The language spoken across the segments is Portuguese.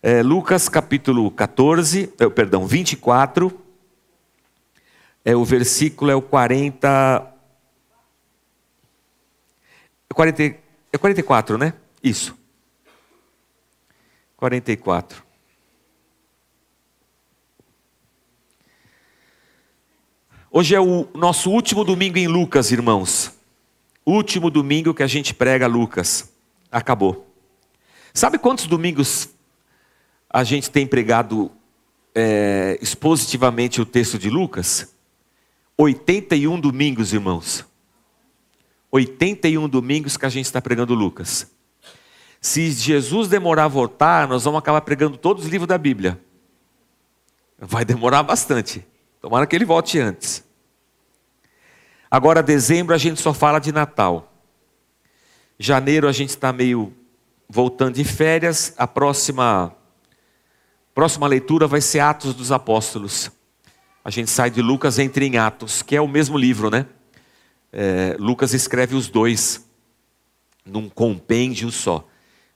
É, Lucas capítulo 14, é, perdão, 24. É, o versículo é o 40. 40 é 44, né? Isso. 44. Hoje é o nosso último domingo em Lucas, irmãos. Último domingo que a gente prega Lucas. Acabou. Sabe quantos domingos a gente tem pregado é, expositivamente o texto de Lucas? 81 domingos, irmãos. 81 domingos que a gente está pregando Lucas. Se Jesus demorar a voltar, nós vamos acabar pregando todos os livros da Bíblia. Vai demorar bastante. Tomara que ele volte antes. Agora, dezembro, a gente só fala de Natal. Janeiro, a gente está meio voltando de férias. A próxima, próxima leitura vai ser Atos dos Apóstolos. A gente sai de Lucas, entra em Atos, que é o mesmo livro, né? É, Lucas escreve os dois num compêndio só.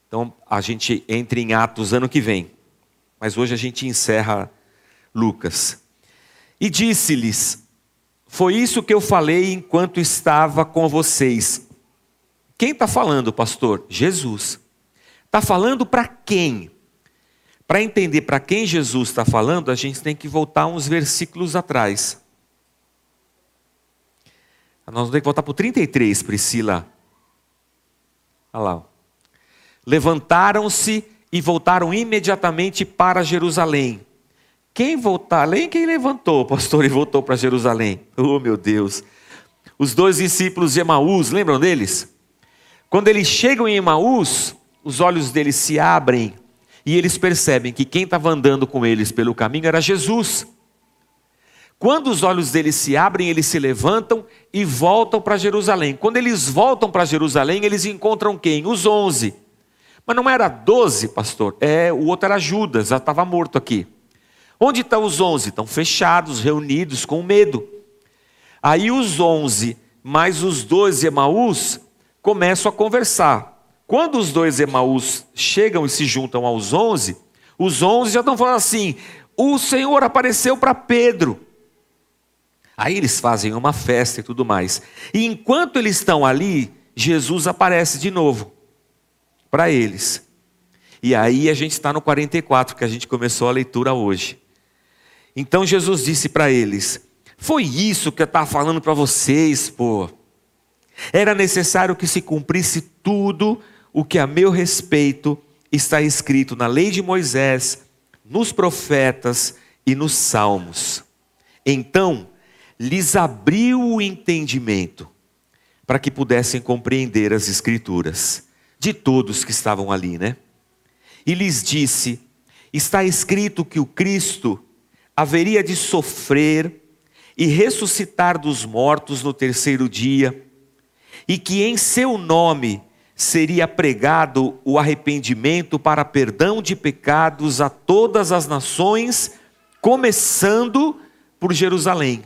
Então, a gente entra em Atos ano que vem. Mas hoje a gente encerra Lucas. E disse-lhes: foi isso que eu falei enquanto estava com vocês. Quem está falando, pastor? Jesus. Está falando para quem? Para entender para quem Jesus está falando, a gente tem que voltar uns versículos atrás. Nós vamos ter que voltar para o 33, Priscila. Olha lá. Levantaram-se e voltaram imediatamente para Jerusalém. Quem voltar além, quem levantou, pastor, e voltou para Jerusalém? Oh, meu Deus. Os dois discípulos de Emaús, lembram deles? Quando eles chegam em Emaús, os olhos deles se abrem e eles percebem que quem estava andando com eles pelo caminho era Jesus. Quando os olhos deles se abrem, eles se levantam e voltam para Jerusalém. Quando eles voltam para Jerusalém, eles encontram quem? Os onze. Mas não era doze, pastor. É, o outro era Judas, já estava morto aqui. Onde estão os onze? Estão fechados, reunidos, com medo. Aí os onze, mais os dois Emaús, começam a conversar. Quando os dois Emaús chegam e se juntam aos onze, os onze já estão falando assim: o Senhor apareceu para Pedro. Aí eles fazem uma festa e tudo mais. E enquanto eles estão ali, Jesus aparece de novo para eles. E aí a gente está no 44, que a gente começou a leitura hoje. Então Jesus disse para eles: Foi isso que eu estava falando para vocês, pô. Era necessário que se cumprisse tudo o que a meu respeito está escrito na lei de Moisés, nos profetas e nos salmos. Então lhes abriu o entendimento para que pudessem compreender as escrituras de todos que estavam ali, né? E lhes disse: Está escrito que o Cristo haveria de sofrer e ressuscitar dos mortos no terceiro dia, e que em seu nome seria pregado o arrependimento para perdão de pecados a todas as nações, começando por Jerusalém.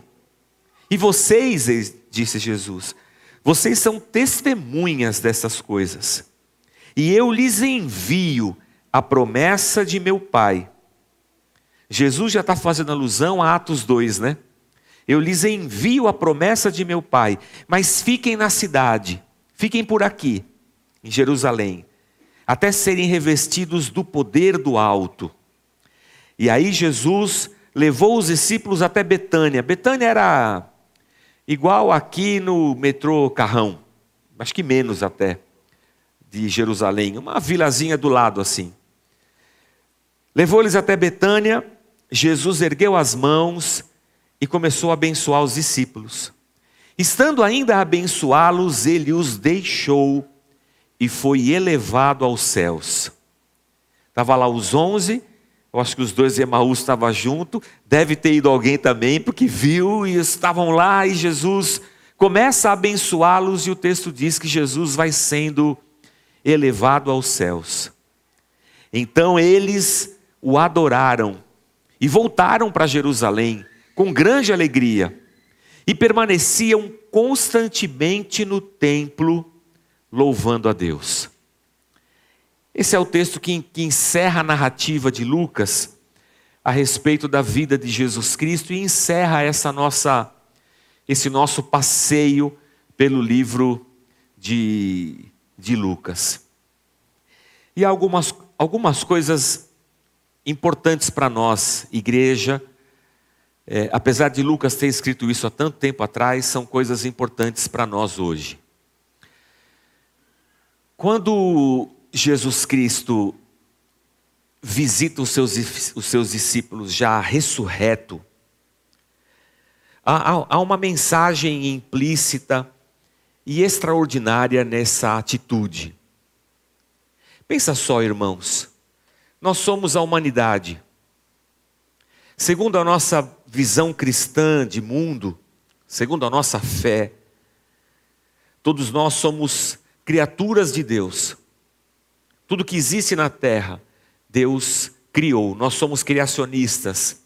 E vocês, disse Jesus, vocês são testemunhas dessas coisas. E eu lhes envio a promessa de meu Pai Jesus já está fazendo alusão a Atos 2, né? Eu lhes envio a promessa de meu Pai, mas fiquem na cidade, fiquem por aqui, em Jerusalém, até serem revestidos do poder do alto. E aí Jesus levou os discípulos até Betânia. Betânia era igual aqui no metrô Carrão, acho que menos até, de Jerusalém, uma vilazinha do lado assim. Levou eles até Betânia Jesus ergueu as mãos e começou a abençoar os discípulos. Estando ainda a abençoá-los, ele os deixou e foi elevado aos céus. Estava lá os onze, eu acho que os dois Emaús estavam junto, deve ter ido alguém também, porque viu e estavam lá e Jesus começa a abençoá-los e o texto diz que Jesus vai sendo elevado aos céus. Então eles o adoraram e voltaram para Jerusalém com grande alegria e permaneciam constantemente no templo louvando a Deus. Esse é o texto que, que encerra a narrativa de Lucas a respeito da vida de Jesus Cristo e encerra essa nossa, esse nosso passeio pelo livro de, de Lucas. E algumas, algumas coisas importantes para nós, igreja, é, apesar de Lucas ter escrito isso há tanto tempo atrás, são coisas importantes para nós hoje. Quando Jesus Cristo visita os seus, os seus discípulos já ressurreto, há, há uma mensagem implícita e extraordinária nessa atitude. Pensa só, irmãos, nós somos a humanidade. Segundo a nossa visão cristã de mundo, segundo a nossa fé, todos nós somos criaturas de Deus. Tudo que existe na terra, Deus criou. Nós somos criacionistas.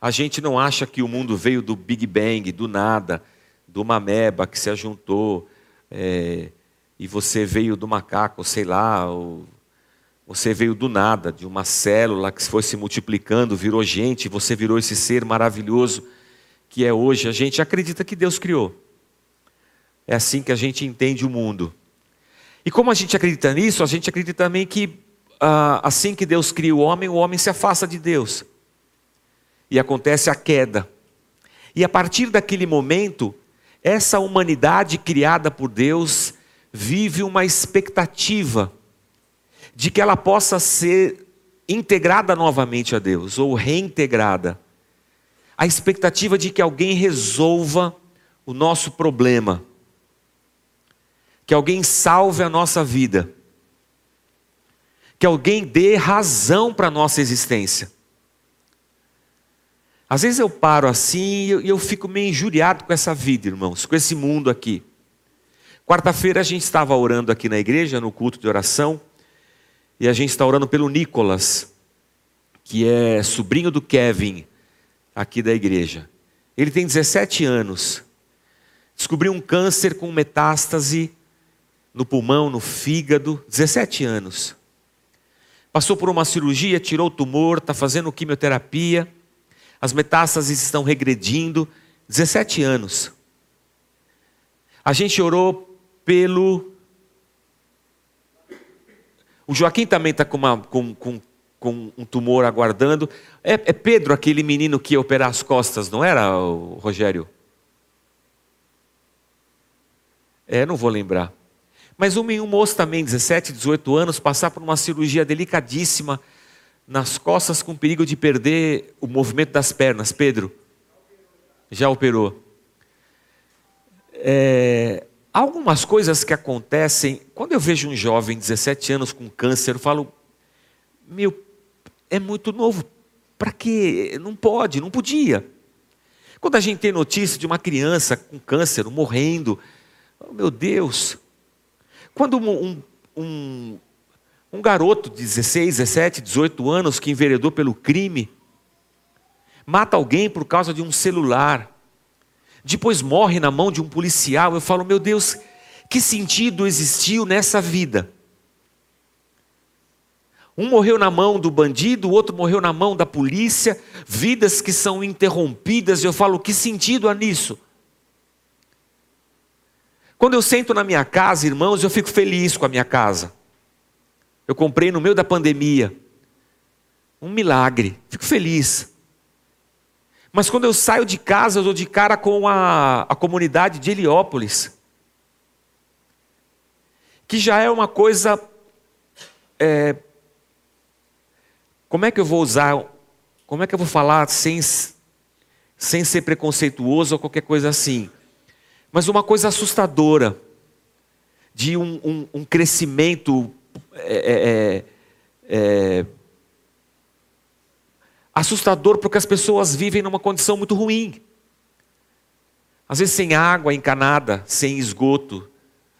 A gente não acha que o mundo veio do Big Bang, do nada, de uma ameba que se ajuntou, é, e você veio do macaco, sei lá, ou você veio do nada, de uma célula que foi se multiplicando, virou gente, você virou esse ser maravilhoso que é hoje. A gente acredita que Deus criou. É assim que a gente entende o mundo. E como a gente acredita nisso, a gente acredita também que ah, assim que Deus cria o homem, o homem se afasta de Deus. E acontece a queda. E a partir daquele momento, essa humanidade criada por Deus vive uma expectativa de que ela possa ser integrada novamente a Deus, ou reintegrada. A expectativa de que alguém resolva o nosso problema que alguém salve a nossa vida, que alguém dê razão para a nossa existência. Às vezes eu paro assim e eu, eu fico meio injuriado com essa vida, irmãos, com esse mundo aqui. Quarta-feira a gente estava orando aqui na igreja, no culto de oração, e a gente está orando pelo Nicolas, que é sobrinho do Kevin, aqui da igreja. Ele tem 17 anos, descobriu um câncer com metástase no pulmão, no fígado, 17 anos. Passou por uma cirurgia, tirou o tumor, está fazendo quimioterapia, as metástases estão regredindo, 17 anos. A gente orou pelo. O Joaquim também está com, com, com, com, um tumor aguardando. É, é Pedro, aquele menino que ia operar as costas, não era, Rogério? É, não vou lembrar. Mas um, um moço também, 17, 18 anos, passar por uma cirurgia delicadíssima nas costas com perigo de perder o movimento das pernas. Pedro, já operou. É, algumas coisas que acontecem. Quando eu vejo um jovem, 17 anos, com câncer, eu falo: meu, é muito novo. Para quê? Não pode, não podia. Quando a gente tem notícia de uma criança com câncer morrendo, oh, meu Deus, quando um, um, um garoto de 16, 17, 18 anos que enveredou pelo crime, mata alguém por causa de um celular, depois morre na mão de um policial, eu falo, meu Deus, que sentido existiu nessa vida? Um morreu na mão do bandido, o outro morreu na mão da polícia, vidas que são interrompidas, eu falo, que sentido há nisso? Quando eu sento na minha casa, irmãos, eu fico feliz com a minha casa. Eu comprei no meio da pandemia. Um milagre. Fico feliz. Mas quando eu saio de casa, eu dou de cara com a, a comunidade de Heliópolis. Que já é uma coisa. É, como é que eu vou usar? Como é que eu vou falar sem, sem ser preconceituoso ou qualquer coisa assim? Mas uma coisa assustadora de um, um, um crescimento é, é, é, é, assustador porque as pessoas vivem numa condição muito ruim. Às vezes sem água encanada, sem esgoto,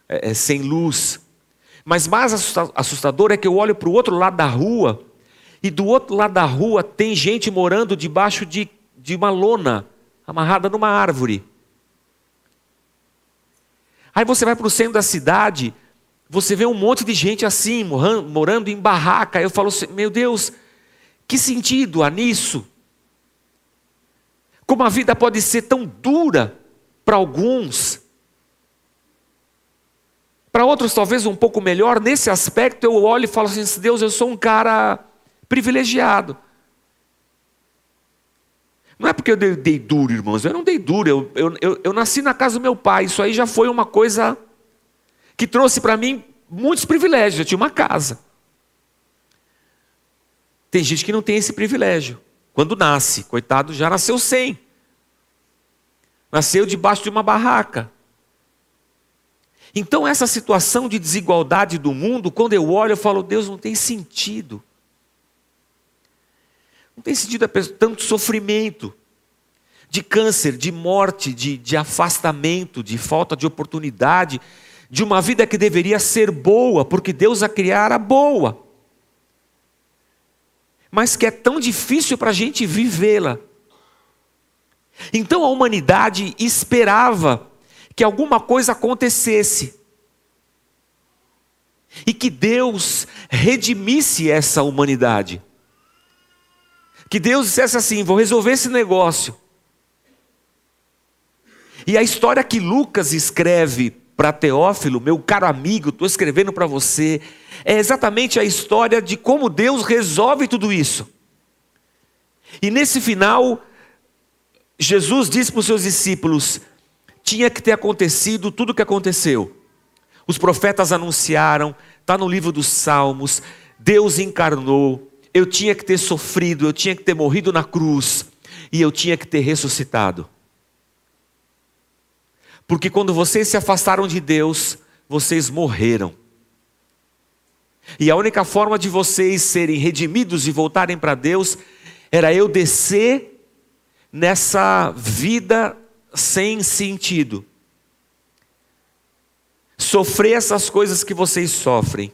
é, é, sem luz. Mas mais assustador é que eu olho para o outro lado da rua e do outro lado da rua tem gente morando debaixo de, de uma lona amarrada numa árvore. Aí você vai para o centro da cidade, Você vê um monte de gente assim, morando em barraca. Eu falo assim, meu Deus, que sentido há nisso? Como a vida pode ser tão dura para alguns, para outros talvez um pouco melhor. Nesse aspecto eu olho e falo assim: Deus, eu sou um cara privilegiado. Não é porque eu dei, dei duro, irmãos, eu não dei duro, eu, eu, eu, eu nasci na casa do meu pai, isso aí já foi uma coisa que trouxe para mim muitos privilégios. Eu tinha uma casa. Tem gente que não tem esse privilégio. Quando nasce, coitado, já nasceu sem. Nasceu debaixo de uma barraca. Então, essa situação de desigualdade do mundo, quando eu olho, eu falo, Deus, não tem sentido. Não tem sentido tanto sofrimento, de câncer, de morte, de, de afastamento, de falta de oportunidade, de uma vida que deveria ser boa, porque Deus a criara boa, mas que é tão difícil para a gente vivê-la. Então a humanidade esperava que alguma coisa acontecesse e que Deus redimisse essa humanidade. Que Deus dissesse assim: vou resolver esse negócio. E a história que Lucas escreve para Teófilo, meu caro amigo, estou escrevendo para você, é exatamente a história de como Deus resolve tudo isso. E nesse final, Jesus disse para os seus discípulos: tinha que ter acontecido tudo o que aconteceu. Os profetas anunciaram, está no livro dos Salmos, Deus encarnou, eu tinha que ter sofrido, eu tinha que ter morrido na cruz, e eu tinha que ter ressuscitado. Porque quando vocês se afastaram de Deus, vocês morreram. E a única forma de vocês serem redimidos e voltarem para Deus era eu descer nessa vida sem sentido. Sofrer essas coisas que vocês sofrem,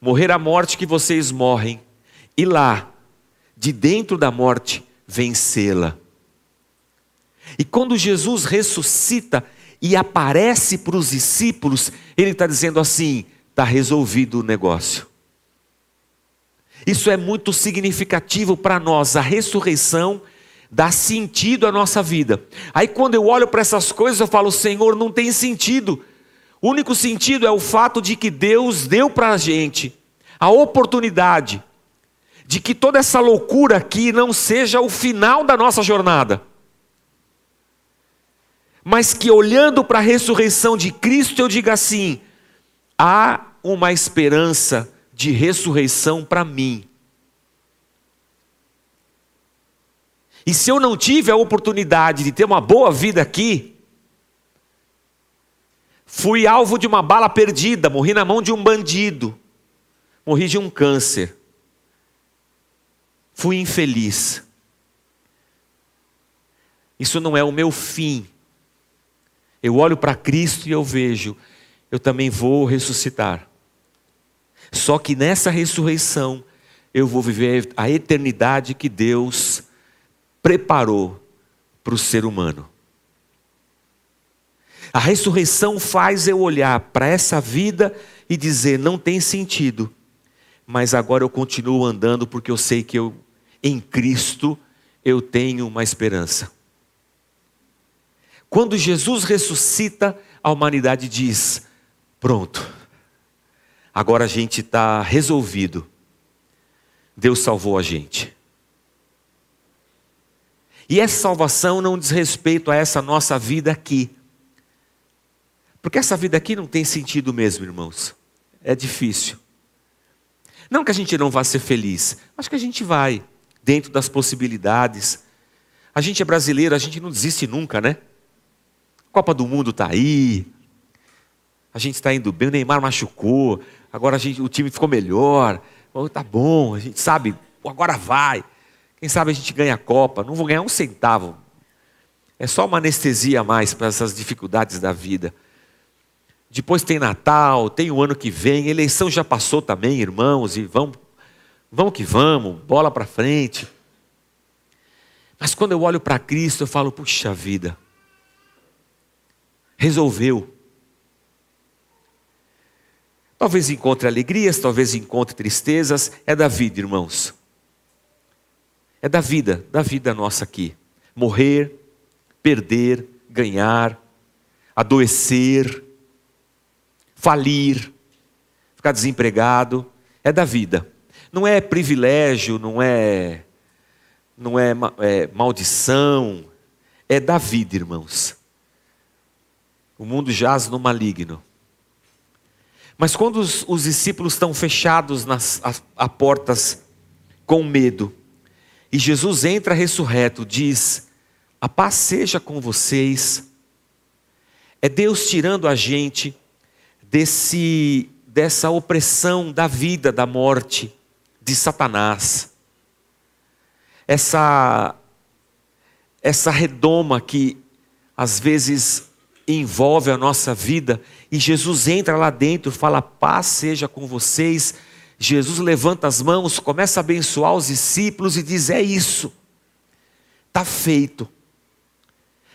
morrer a morte que vocês morrem, e lá, de dentro da morte, vencê-la. E quando Jesus ressuscita, e aparece para os discípulos, ele está dizendo assim: está resolvido o negócio. Isso é muito significativo para nós, a ressurreição dá sentido à nossa vida. Aí quando eu olho para essas coisas, eu falo: Senhor, não tem sentido. O único sentido é o fato de que Deus deu para a gente a oportunidade de que toda essa loucura aqui não seja o final da nossa jornada mas que olhando para a ressurreição de Cristo eu diga assim: há uma esperança de ressurreição para mim. E se eu não tive a oportunidade de ter uma boa vida aqui, fui alvo de uma bala perdida, morri na mão de um bandido, morri de um câncer, fui infeliz. Isso não é o meu fim, eu olho para Cristo e eu vejo, eu também vou ressuscitar. Só que nessa ressurreição, eu vou viver a eternidade que Deus preparou para o ser humano. A ressurreição faz eu olhar para essa vida e dizer: não tem sentido, mas agora eu continuo andando porque eu sei que eu, em Cristo, eu tenho uma esperança. Quando Jesus ressuscita, a humanidade diz: pronto, agora a gente está resolvido. Deus salvou a gente. E essa salvação não diz respeito a essa nossa vida aqui. Porque essa vida aqui não tem sentido mesmo, irmãos. É difícil. Não que a gente não vá ser feliz, acho que a gente vai, dentro das possibilidades. A gente é brasileiro, a gente não desiste nunca, né? Copa do Mundo está aí. A gente está indo bem. O Neymar machucou. Agora gente, o time ficou melhor. Tá bom. A gente sabe. Agora vai. Quem sabe a gente ganha a Copa. Não vou ganhar um centavo. É só uma anestesia a mais para essas dificuldades da vida. Depois tem Natal, tem o ano que vem, eleição já passou também, irmãos, e vamos, vamos que vamos, bola para frente. Mas quando eu olho para Cristo, eu falo, puxa vida, resolveu. Talvez encontre alegrias, talvez encontre tristezas. É da vida, irmãos. É da vida, da vida nossa aqui. Morrer, perder, ganhar, adoecer, falir, ficar desempregado. É da vida. Não é privilégio, não é, não é, é maldição. É da vida, irmãos. O mundo jaz no maligno. Mas quando os, os discípulos estão fechados nas a, a portas com medo, e Jesus entra ressurreto, diz: A paz seja com vocês. É Deus tirando a gente desse dessa opressão da vida, da morte, de Satanás. Essa essa redoma que às vezes envolve a nossa vida, e Jesus entra lá dentro, fala: paz seja com vocês. Jesus levanta as mãos, começa a abençoar os discípulos e diz: é isso, está feito.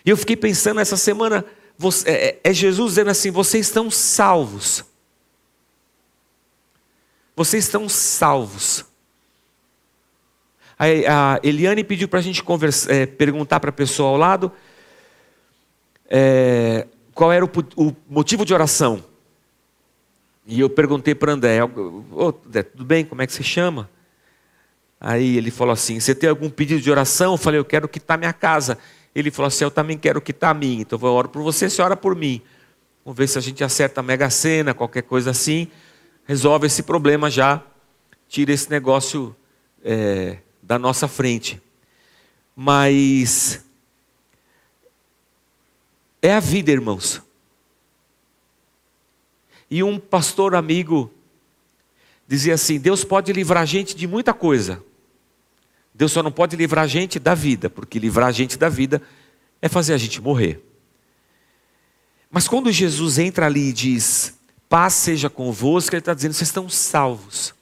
E eu fiquei pensando essa semana, você, é, é Jesus dizendo assim: vocês estão salvos. Vocês estão salvos. A, Eliane pediu para a gente conversa, é, perguntar para a pessoa ao lado é, qual era o, o, motivo de oração. E eu perguntei para André, oh, André, tudo bem, como é que você chama? Aí ele falou assim, você tem algum pedido de oração? Eu falei, eu quero quitar minha casa. Ele falou assim, eu também quero quitar a minha, então eu oro por você, você ora por mim. Vamos ver se a gente acerta a mega sena, qualquer coisa assim, resolve esse problema já, tira esse negócio é, da nossa frente. Mas é a vida, irmãos. E um pastor amigo dizia assim: Deus pode livrar a gente de muita coisa. Deus só não pode livrar a gente da vida, porque livrar a gente da vida é fazer a gente morrer. Mas quando Jesus entra ali e diz: Paz seja convosco, ele está dizendo: vocês estão salvos.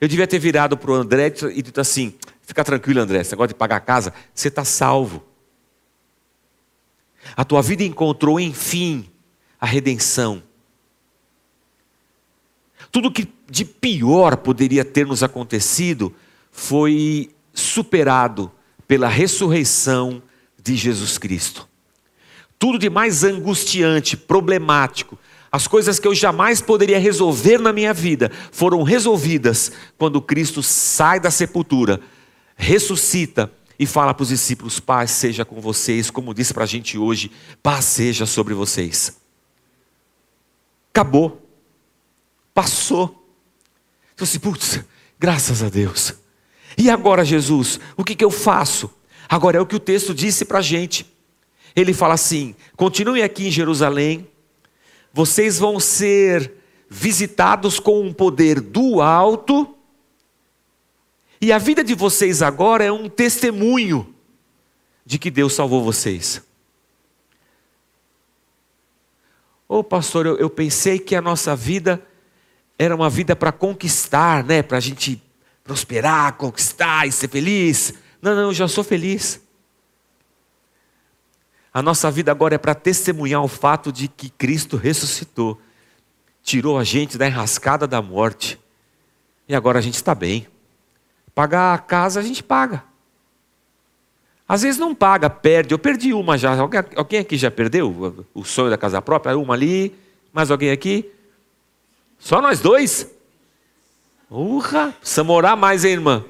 Eu devia ter virado para o André e dito assim: fica tranquilo, André, esse negócio de pagar a casa, você está salvo. A tua vida encontrou, enfim, a redenção. Tudo que de pior poderia ter nos acontecido foi superado pela ressurreição de Jesus Cristo. Tudo de mais angustiante, problemático, as coisas que eu jamais poderia resolver na minha vida foram resolvidas quando Cristo sai da sepultura, ressuscita e fala para os discípulos: paz seja com vocês, como disse para a gente hoje, paz seja sobre vocês. Acabou, passou. Então, assim, putz, graças a Deus. E agora, Jesus, o que, que eu faço? Agora é o que o texto disse para a gente. Ele fala assim: continue aqui em Jerusalém, vocês vão ser visitados com um poder do alto e a vida de vocês agora é um testemunho de que Deus salvou vocês. Ô oh, pastor, eu, eu, pensei que a nossa vida era uma vida para conquistar, né? Para a gente prosperar, conquistar e ser feliz. Não, não, eu já sou feliz. A nossa vida agora é para testemunhar o fato de que Cristo ressuscitou, tirou a gente da enrascada da morte, e agora a gente está bem. Pagar a casa a gente paga. Às vezes não paga, perde. Eu perdi uma já. Alguém aqui já perdeu o sonho da casa própria? Uma ali, mais alguém aqui? Só nós dois? Urra! Precisamos orar mais, hein, irmã?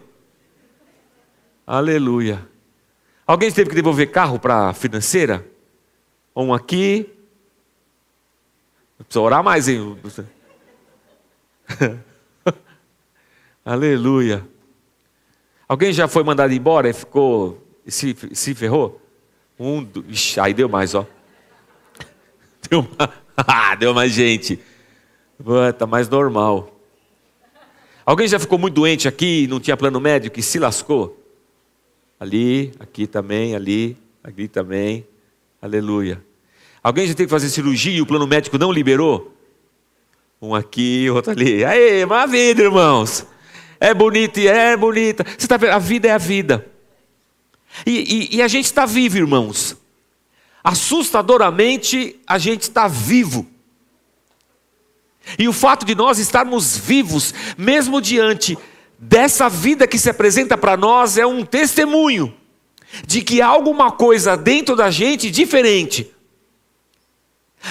Aleluia. Alguém teve que devolver carro para a financeira? Um aqui. Precisa orar mais, hein? Aleluia. Alguém já foi mandado embora e ficou se, se ferrou? Um, ixi, aí deu mais, ó. Deu, ah, deu mais gente. Está mais normal. Alguém já ficou muito doente aqui, não tinha plano médico e se lascou? Ali, aqui também, ali, ali também. Aleluia. Alguém já teve que fazer cirurgia e o plano médico não liberou? Um aqui, outro ali. Aê, maravilha, irmãos. É bonita e é bonita. Você está vendo? A vida é a vida. E, e, e a gente está vivo, irmãos. Assustadoramente, a gente está vivo. E o fato de nós estarmos vivos, mesmo diante dessa vida que se apresenta para nós, é um testemunho de que há alguma coisa dentro da gente diferente.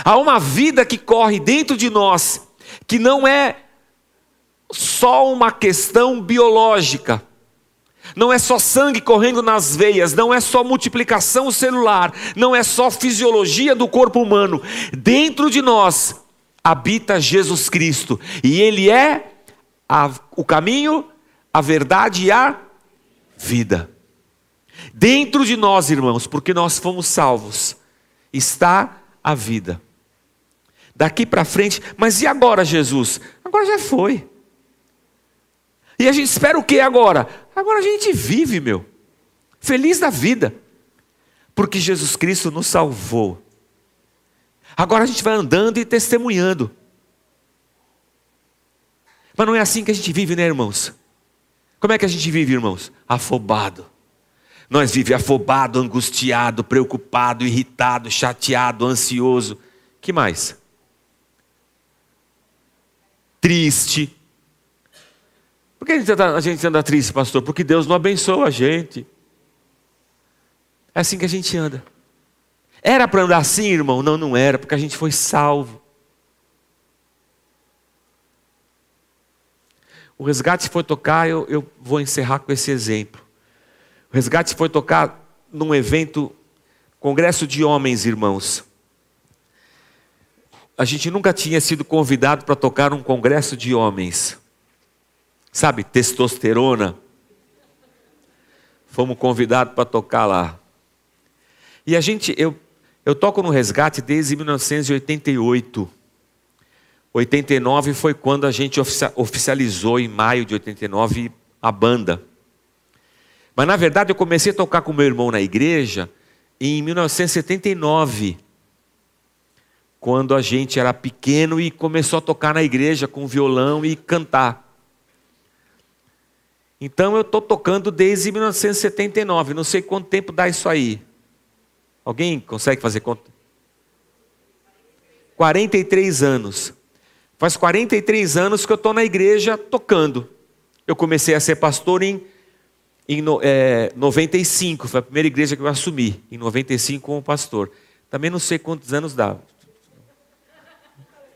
Há uma vida que corre dentro de nós, que não é só uma questão biológica, não é só sangue correndo nas veias, não é só multiplicação celular, não é só fisiologia do corpo humano. Dentro de nós habita Jesus Cristo, e Ele é a, o caminho, a verdade e a vida. Dentro de nós, irmãos, porque nós fomos salvos, está a vida. Daqui para frente, mas e agora, Jesus? Agora já foi. E a gente espera o que agora? Agora a gente vive, meu, feliz da vida, porque Jesus Cristo nos salvou. Agora a gente vai andando e testemunhando. Mas não é assim que a gente vive, né, irmãos? Como é que a gente vive, irmãos? Afobado. Nós vivemos afobado, angustiado, preocupado, irritado, chateado, ansioso. Que mais? Triste. Por que a gente, anda, triste, pastor? Porque Deus não abençoa a gente. É assim que a gente anda. Era para andar assim, irmão? Não, não era, porque a gente foi salvo. O resgate foi tocar, eu, eu vou encerrar com esse exemplo. O resgate foi tocar num evento, congresso de homens, irmãos. A gente nunca tinha sido convidado para tocar um congresso de homens. Sabe, testosterona. Fomos convidados para tocar lá. E a gente, eu, eu toco no resgate desde 1988. 89 foi quando a gente oficializou, em maio de 89, a banda. Mas na verdade eu comecei a tocar com meu irmão na igreja em 1979, quando a gente era pequeno e começou a tocar na igreja com violão e cantar. Então eu estou tocando desde 1979, não sei quanto tempo dá isso aí. Alguém consegue fazer conta? 43 anos. Faz 43 anos que eu estou na igreja tocando. Eu comecei a ser pastor em em é, 95, foi a primeira igreja que eu assumi, em 95 como pastor. Também não sei quantos anos dá.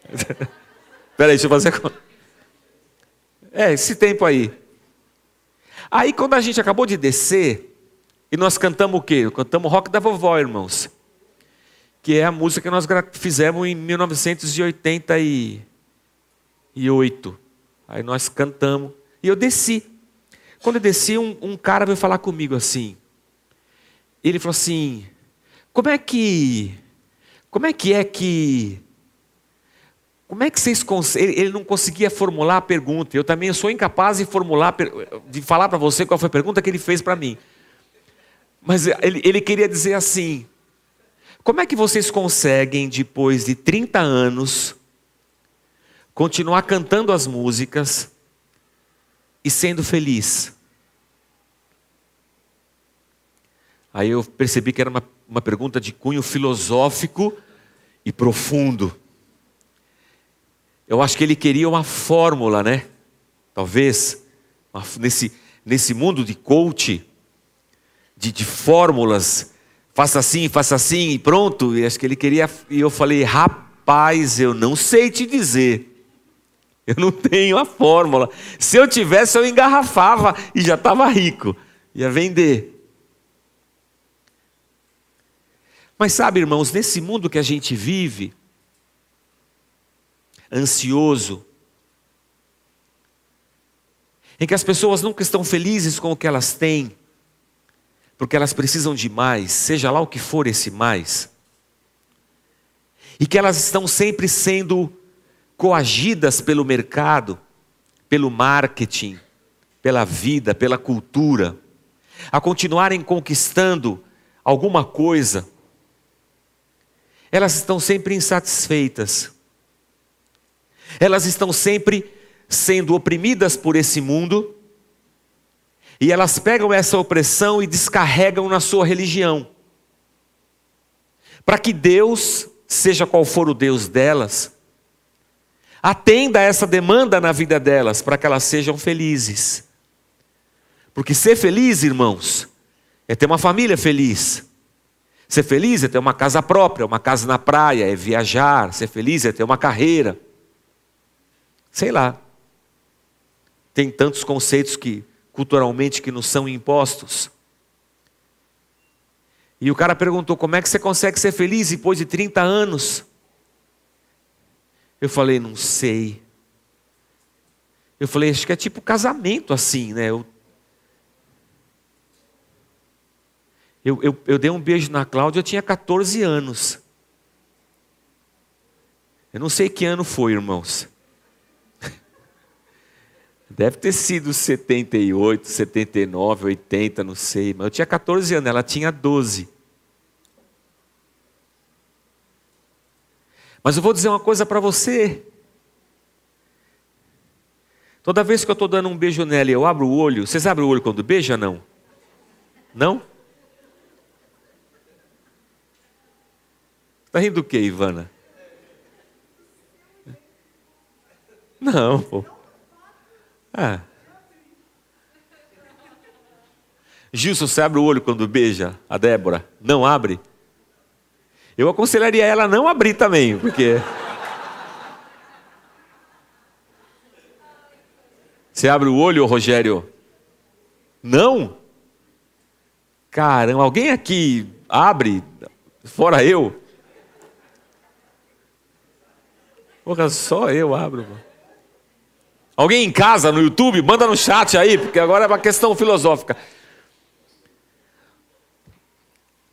Peraí, deixa eu fazer conta. É, esse tempo aí. Aí quando a gente acabou de descer, e nós cantamos o quê? Cantamos Rock da Vovó, irmãos. Que é a música que nós fizemos em 1988. Aí nós cantamos. E eu desci. Quando eu desci, um, um cara veio falar comigo assim. Ele falou assim: como é que. Como é que é que. Como é que vocês conseguem. Ele não conseguia formular a pergunta. Eu também sou incapaz de formular, de falar para você qual foi a pergunta que ele fez para mim. Mas ele, ele queria dizer assim: como é que vocês conseguem, depois de 30 anos, continuar cantando as músicas e sendo feliz? Aí eu percebi que era uma, uma pergunta de cunho filosófico e profundo. Eu acho que ele queria uma fórmula, né? Talvez, nesse, nesse mundo de coach, de, de fórmulas, faça assim, faça assim e pronto. E acho que ele queria. E eu falei, rapaz, eu não sei te dizer. Eu não tenho a fórmula. Se eu tivesse, eu engarrafava e já estava rico. Ia vender. Mas sabe, irmãos, nesse mundo que a gente vive, ansioso, em que as pessoas nunca estão felizes com o que elas têm, porque elas precisam de mais, seja lá o que for esse mais, e que elas estão sempre sendo coagidas pelo mercado, pelo marketing, pela vida, pela cultura, a continuarem conquistando alguma coisa, elas estão sempre insatisfeitas, elas estão sempre sendo oprimidas por esse mundo, e elas pegam essa opressão e descarregam na sua religião, para que Deus, seja qual for o Deus delas, Atenda a essa demanda na vida delas, para que elas sejam felizes. Porque ser feliz, irmãos, é ter uma família feliz. Ser feliz é ter uma casa própria, uma casa na praia, é viajar. Ser feliz é ter uma carreira. Sei lá. Tem tantos conceitos que culturalmente que nos são impostos. E o cara perguntou: "Como é que você consegue ser feliz depois de 30 anos?" Eu falei: "Não sei." Eu falei: "Acho que é tipo casamento assim, né? Eu Eu, eu, eu, dei um beijo na Cláudia, eu tinha 14 anos. Eu não sei que ano foi, irmãos. Deve ter sido 78, 79, 80, não sei. Mas eu tinha 14 anos, ela tinha 12. Mas eu vou dizer uma coisa para você. Toda vez que eu estou dando um beijo nela e eu abro o olho, vocês abrem o olho quando beija, não? Não? Está rindo do que, Ivana? Não, pô. Ah. Gilson, você abre o olho quando beija a Débora? Não abre? Eu aconselharia ela a não abrir também, porque. Você abre o olho, Rogério? Não? Caramba, alguém aqui abre, fora eu? Porra, só eu abro. Alguém em casa, no YouTube, manda no chat aí, porque agora é uma questão filosófica.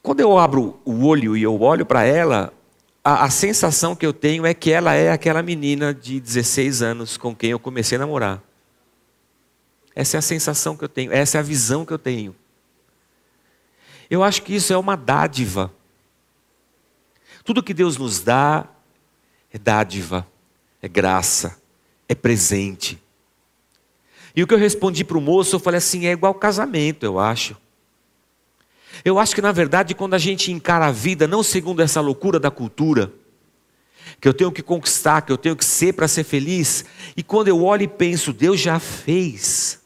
Quando eu abro o olho e eu olho para ela, a, a, sensação que eu tenho é que ela é aquela menina de 16 anos com quem eu comecei a namorar. Essa é a sensação que eu tenho, essa é a visão que eu tenho. Eu acho que isso é uma dádiva. Tudo que Deus nos dá é dádiva, é graça, é presente. E o que eu respondi para o moço, eu falei assim: é igual casamento, eu acho. Eu acho que na verdade, quando a gente encara a vida não segundo essa loucura da cultura, que eu tenho que conquistar, que eu tenho que ser para ser feliz, e quando eu olho e penso, Deus já fez.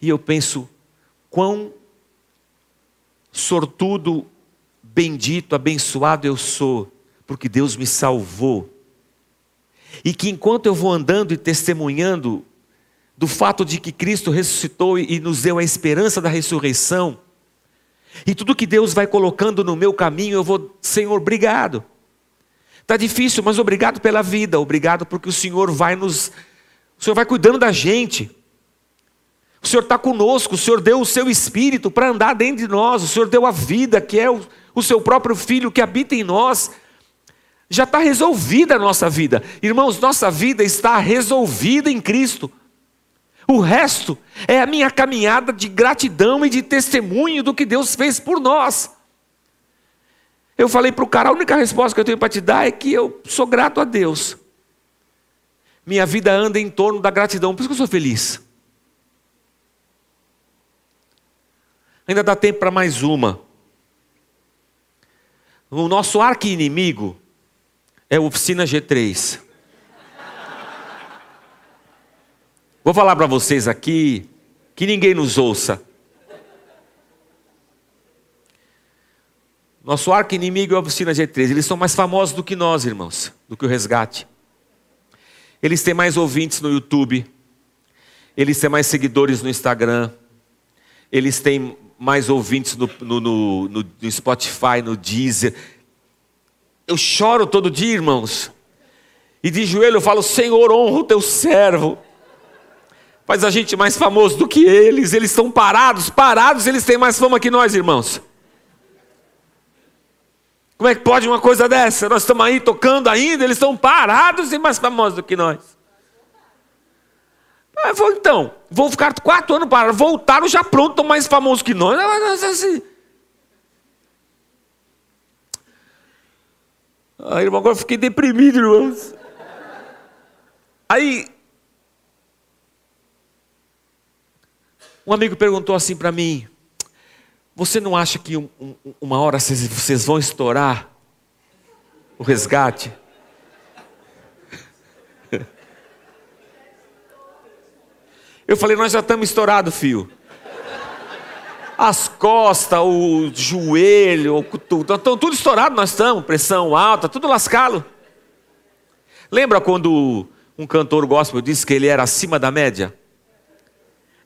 E eu penso, quão sortudo bendito, abençoado eu sou, porque Deus me salvou. E que enquanto eu vou andando e testemunhando do fato de que Cristo ressuscitou e nos deu a esperança da ressurreição, e tudo que Deus vai colocando no meu caminho, eu vou, Senhor, obrigado. Está difícil, mas obrigado pela vida, obrigado porque o Senhor vai nos. O Senhor vai cuidando da gente. O Senhor está conosco, o Senhor deu o seu espírito para andar dentro de nós, o Senhor deu a vida, que é o, o seu próprio Filho que habita em nós. Já está resolvida a nossa vida. Irmãos, nossa vida está resolvida em Cristo. O resto é a minha caminhada de gratidão e de testemunho do que Deus fez por nós. Eu falei para o cara, a única resposta que eu tenho para te dar é que eu sou grato a Deus. Minha vida anda em torno da gratidão, por isso que eu sou feliz. Ainda dá tempo para mais uma. O nosso arqui-inimigo é a oficina G3. Vou falar para vocês aqui, que ninguém nos ouça. Nosso arqui-inimigo é a oficina G3. Eles são mais famosos do que nós, irmãos, do que o resgate. Eles têm mais ouvintes no YouTube. Eles têm mais seguidores no Instagram. Eles têm mais ouvintes no, no, no, no Spotify, no Deezer. Eu choro todo dia, irmãos. E de joelho eu falo: Senhor, honra o teu servo. Faz a gente mais famoso do que eles. Eles estão parados, parados, eles têm mais fama que nós, irmãos. Como é que pode uma coisa dessa? Nós estamos aí tocando ainda, eles estão parados e mais famosos do que nós. Aí falou, então, vou ficar quatro anos para voltaram já pronto, estão mais famosos que nós. Assim. Aí, irmão, agora eu fiquei deprimido, irmãos. Aí, Um amigo perguntou assim para mim: Você não acha que um, um, uma hora vocês, vocês vão estourar o resgate? Eu falei: Nós já estamos estourados, fio as costas, o joelho, o tudo, estão tudo estourado, nós estamos, pressão alta, tudo lascado. Lembra quando um cantor gospel disse que ele era acima da média?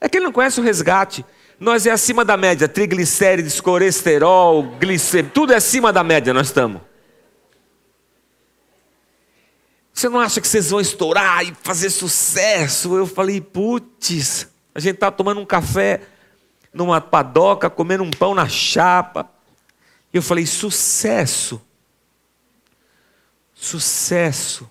É que ele não conhece o resgate. Nós é acima da média, triglicérides, colesterol, glicemia, tudo é acima da média, nós estamos. Você não acha que vocês vão estourar e fazer sucesso? Eu falei, putz, a gente está tomando um café numa padoca, comendo um pão na chapa. E eu falei, sucesso. Sucesso.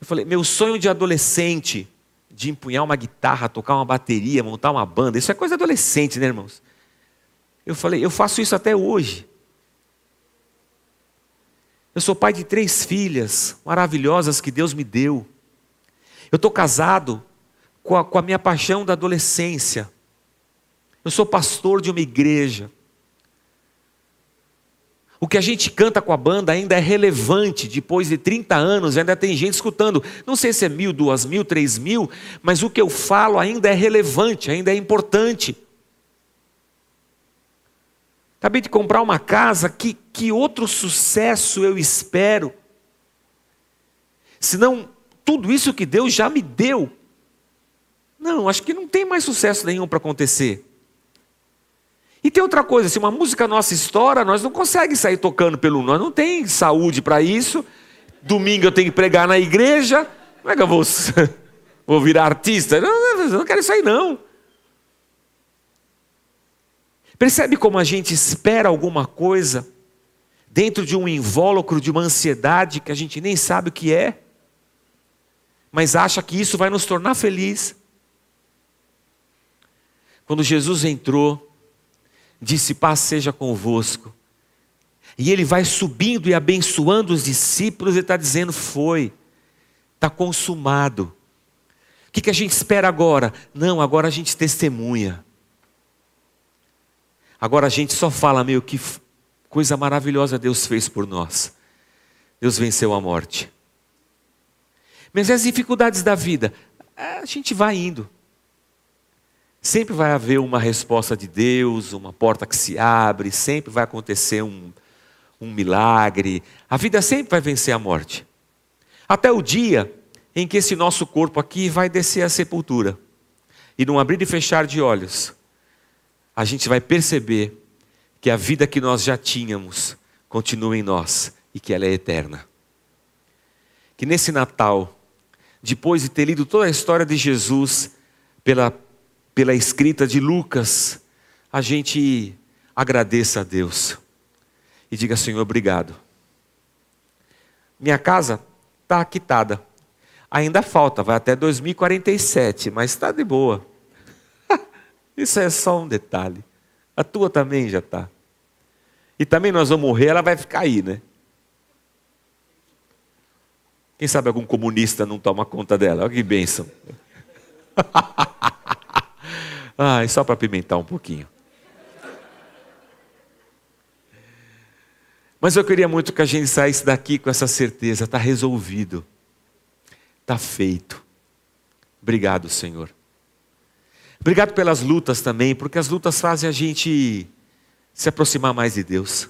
Eu falei, meu sonho de adolescente, de empunhar uma guitarra, tocar uma bateria, montar uma banda, isso é coisa adolescente, né, irmãos? Eu falei, eu faço isso até hoje. Eu sou pai de três filhas maravilhosas que Deus me deu. Eu estou casado com a, com a minha paixão da adolescência. Eu sou pastor de uma igreja. O que a gente canta com a banda ainda é relevante, depois de 30 anos, ainda tem gente escutando. Não sei se é mil, duas mil, três mil, mas o que eu falo ainda é relevante, ainda é importante. Acabei de comprar uma casa, que, que outro sucesso eu espero? Senão, tudo isso que Deus já me deu. Não, acho que não tem mais sucesso nenhum para acontecer. E tem outra coisa, se uma música nossa estoura, nós não conseguimos sair tocando pelo nós não tem saúde para isso. Domingo eu tenho que pregar na igreja. Como é que eu vou, vou virar artista? Não, não, não quero isso aí não. Percebe como a gente espera alguma coisa dentro de um invólucro de uma ansiedade que a gente nem sabe o que é, mas acha que isso vai nos tornar feliz. Quando Jesus entrou, disse: Paz seja convosco. E ele vai subindo e abençoando os discípulos, e está dizendo: Foi, está consumado. O que, que a gente espera agora? Não, agora a gente testemunha. Agora a gente só fala, meu, que coisa maravilhosa Deus fez por nós. Deus venceu a morte. Mas as dificuldades da vida, a gente vai indo. Sempre vai haver uma resposta de Deus, uma porta que se abre, sempre vai acontecer um, um milagre. A vida sempre vai vencer a morte. Até o dia em que esse nosso corpo aqui vai descer à sepultura. E num abrir e fechar de olhos, a gente vai perceber que a vida que nós já tínhamos continua em nós e que ela é eterna. Que nesse Natal, depois de ter lido toda a história de Jesus pela, pela escrita de Lucas, a gente agradeça a Deus e diga: Senhor, obrigado. Minha casa está quitada. Ainda falta, vai até 2047, mas está de boa. Isso é só um detalhe. A tua também já está. E também nós vamos morrer, ela vai ficar aí, né? Quem sabe algum comunista não toma conta dela? Olha que bênção. ah, só para pimentar um pouquinho. Mas eu queria muito que a gente saísse daqui com essa certeza: está resolvido, está feito. Obrigado, Senhor. Obrigado pelas lutas também, porque as lutas fazem a gente se aproximar mais de Deus.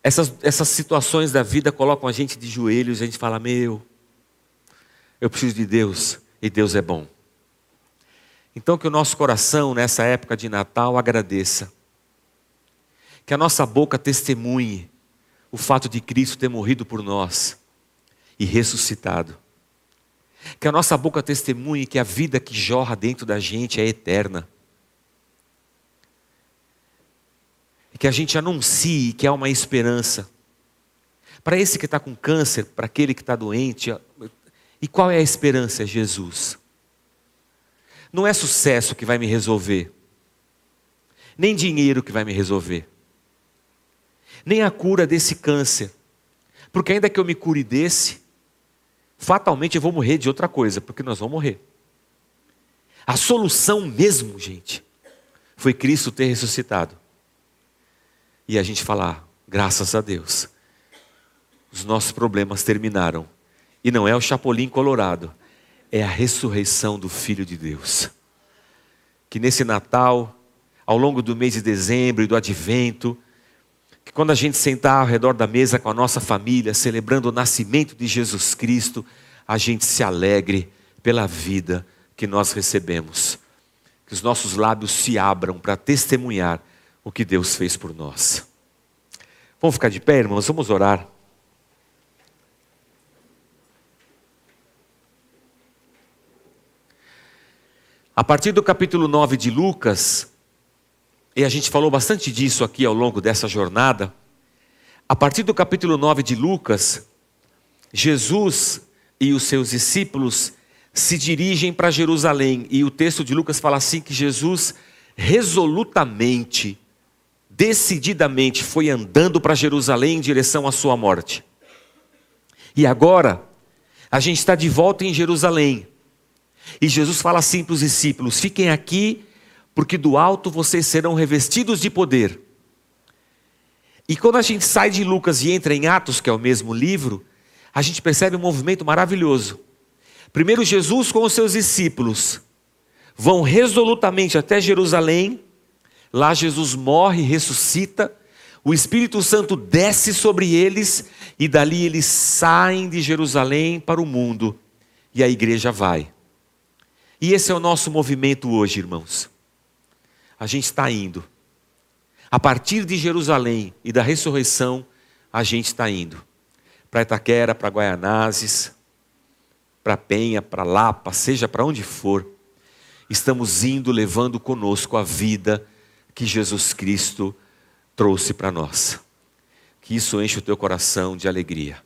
Essas, essas situações da vida colocam a gente de joelhos a gente fala: Meu, eu preciso de Deus e Deus é bom. Então, que o nosso coração, nessa época de Natal, agradeça. Que a nossa boca testemunhe o fato de Cristo ter morrido por nós e ressuscitado. Que a nossa boca testemunhe que a vida que jorra dentro da gente é eterna. E que a gente anuncie que há uma esperança. Para esse que está com câncer, para aquele que está doente. E qual é a esperança? É Jesus. Não é sucesso que vai me resolver. Nem dinheiro que vai me resolver. Nem a cura desse câncer. Porque ainda que eu me cure desse, fatalmente eu vou morrer de outra coisa, porque nós vamos morrer. A solução mesmo, gente, foi Cristo ter ressuscitado. E a gente falar, graças a Deus, os nossos problemas terminaram E não é o Chapolin Colorado, é a ressurreição do Filho de Deus. Que nesse Natal, ao longo do mês de dezembro e do advento, que quando a gente sentar ao redor da mesa com a nossa família, celebrando o nascimento de Jesus Cristo, a gente se alegre pela vida que nós recebemos. Que os nossos lábios se abram para testemunhar o que Deus fez por nós. Vamos ficar de pé, irmãos? Vamos orar. A partir do capítulo 9 de Lucas, e a gente falou bastante disso aqui ao longo dessa jornada, a partir do capítulo 9 de Lucas, Jesus e os seus discípulos se dirigem para Jerusalém, e o texto de Lucas fala assim: que Jesus resolutamente, decididamente foi andando para Jerusalém em direção à sua morte. E agora, a gente está de volta em Jerusalém. E Jesus fala assim para os discípulos: fiquem aqui, porque do alto vocês serão revestidos de poder. E quando a gente sai de Lucas e entra em Atos, que é o mesmo livro, a gente percebe um movimento maravilhoso. Primeiro, Jesus com os seus discípulos vão resolutamente até Jerusalém. Lá, Jesus morre, ressuscita. O Espírito Santo desce sobre eles e dali eles saem de Jerusalém para o mundo e a igreja vai. E esse é o nosso movimento hoje, irmãos. A gente está indo. A partir de Jerusalém e da ressurreição, a gente está indo. Para Itaquera, para Guaianazes, para Penha, para Lapa, seja para onde for. Estamos indo levando conosco a vida que Jesus Cristo trouxe para nós. Que isso enche o teu coração de alegria.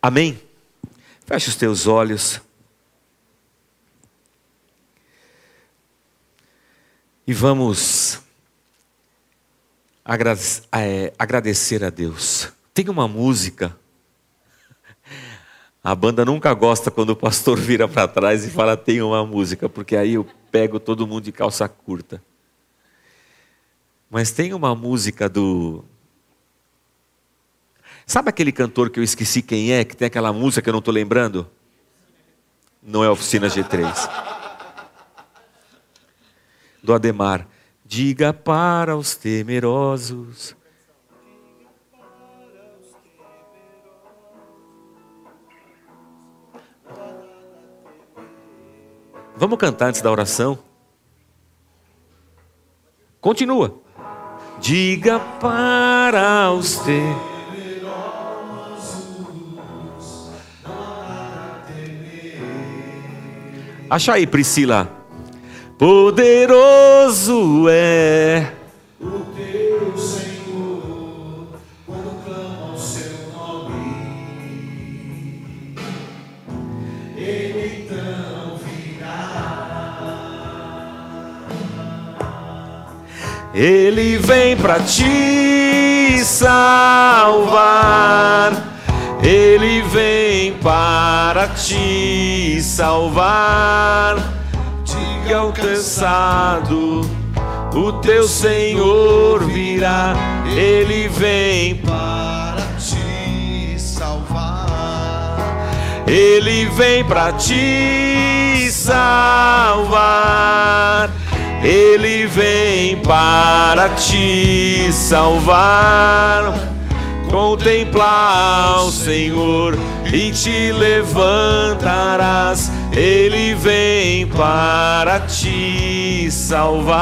Amém? Feche os teus olhos. E vamos é, agradecer a Deus. Tem uma música. A banda nunca gosta quando o pastor vira para trás e fala tem uma música, porque aí eu pego todo mundo de calça curta. Mas tem uma música do. Sabe aquele cantor que eu esqueci quem é, que tem aquela música que eu não estou lembrando? Não é Oficina G3 do Ademar. Diga para os temerosos. Vamos cantar antes da oração? Continua. Diga para os temerosos. Acha aí, Priscila. Poderoso é o teu Senhor quando clama o seu nome. Ele então virá. Ele vem para te salvar. Ele vem para te salvar alcançado, o teu Senhor virá, ele vem para te salvar. Ele vem para te salvar. Ele vem para te salvar. Contemplar o Senhor e te levantarás ele vem para te salvar.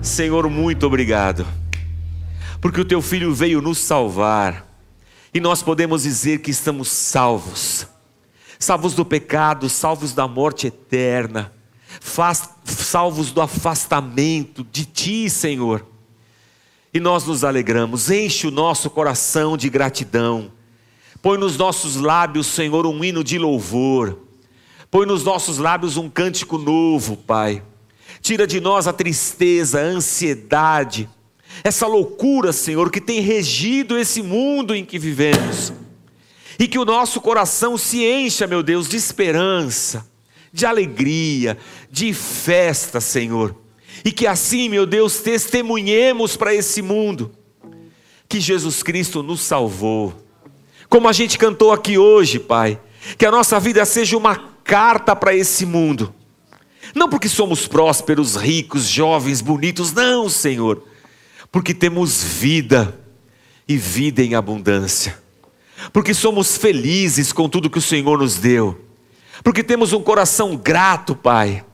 Senhor, muito obrigado, porque o teu filho veio nos salvar, e nós podemos dizer que estamos salvos salvos do pecado, salvos da morte eterna, salvos do afastamento de ti, Senhor. E nós nos alegramos, enche o nosso coração de gratidão Põe nos nossos lábios, Senhor, um hino de louvor. Põe nos nossos lábios um cântico novo, Pai. Tira de nós a tristeza, a ansiedade, essa loucura, Senhor, que tem regido esse mundo em que vivemos. E que o nosso coração se encha, meu Deus, de esperança, de alegria, de festa, Senhor. E que assim, meu Deus, testemunhemos para esse mundo que Jesus Cristo nos salvou Como a gente cantou aqui hoje, Pai, que a nossa vida seja uma carta para esse mundo. Não porque somos prósperos, ricos, jovens, bonitos, não, Senhor, porque temos vida e vida em abundância, porque somos felizes com tudo que o Senhor nos deu, porque temos um coração grato, Pai,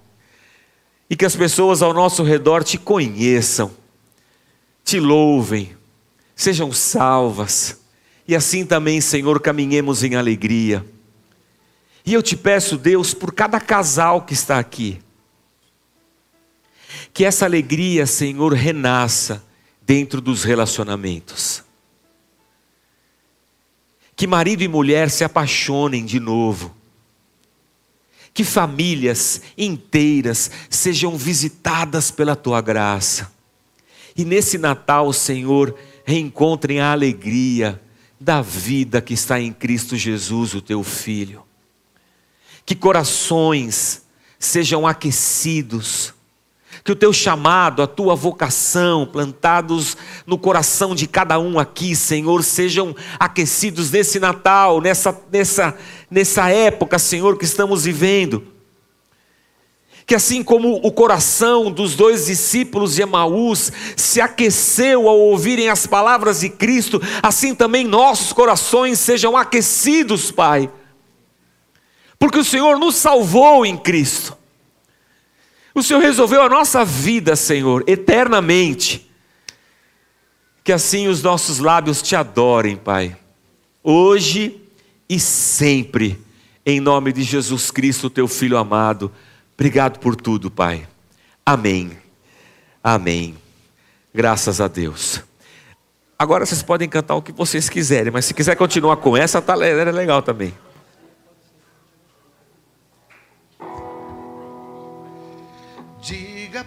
e que as pessoas ao nosso redor te conheçam, te louvem, sejam salvas, e assim também, Senhor, caminhemos em alegria. E eu te peço, Deus, por cada casal que está aqui, que essa alegria, Senhor, renasça dentro dos relacionamentos. Que marido e mulher se apaixonem de novo. Que famílias inteiras sejam visitadas pela tua graça. E nesse Natal, Senhor, reencontrem a alegria da vida que está em Cristo Jesus, o teu Filho. Que corações sejam aquecidos que o teu chamado, a tua vocação, plantados no coração de cada um aqui, Senhor, sejam aquecidos nesse Natal, nessa, nessa, nessa época, Senhor, que estamos vivendo. Que assim como o coração dos dois discípulos de Emaús se aqueceu ao ouvirem as palavras de Cristo, assim também nossos corações sejam aquecidos, Pai. Porque o Senhor nos salvou em Cristo. O Senhor resolveu a nossa vida, Senhor, eternamente. Que assim os nossos lábios te adorem, Pai, hoje e sempre, em nome de Jesus Cristo, teu Filho amado. Obrigado por tudo, Pai. Amém. Amém. Graças a Deus. Agora vocês podem cantar o que vocês quiserem, mas se quiser continuar com essa, tá legal também.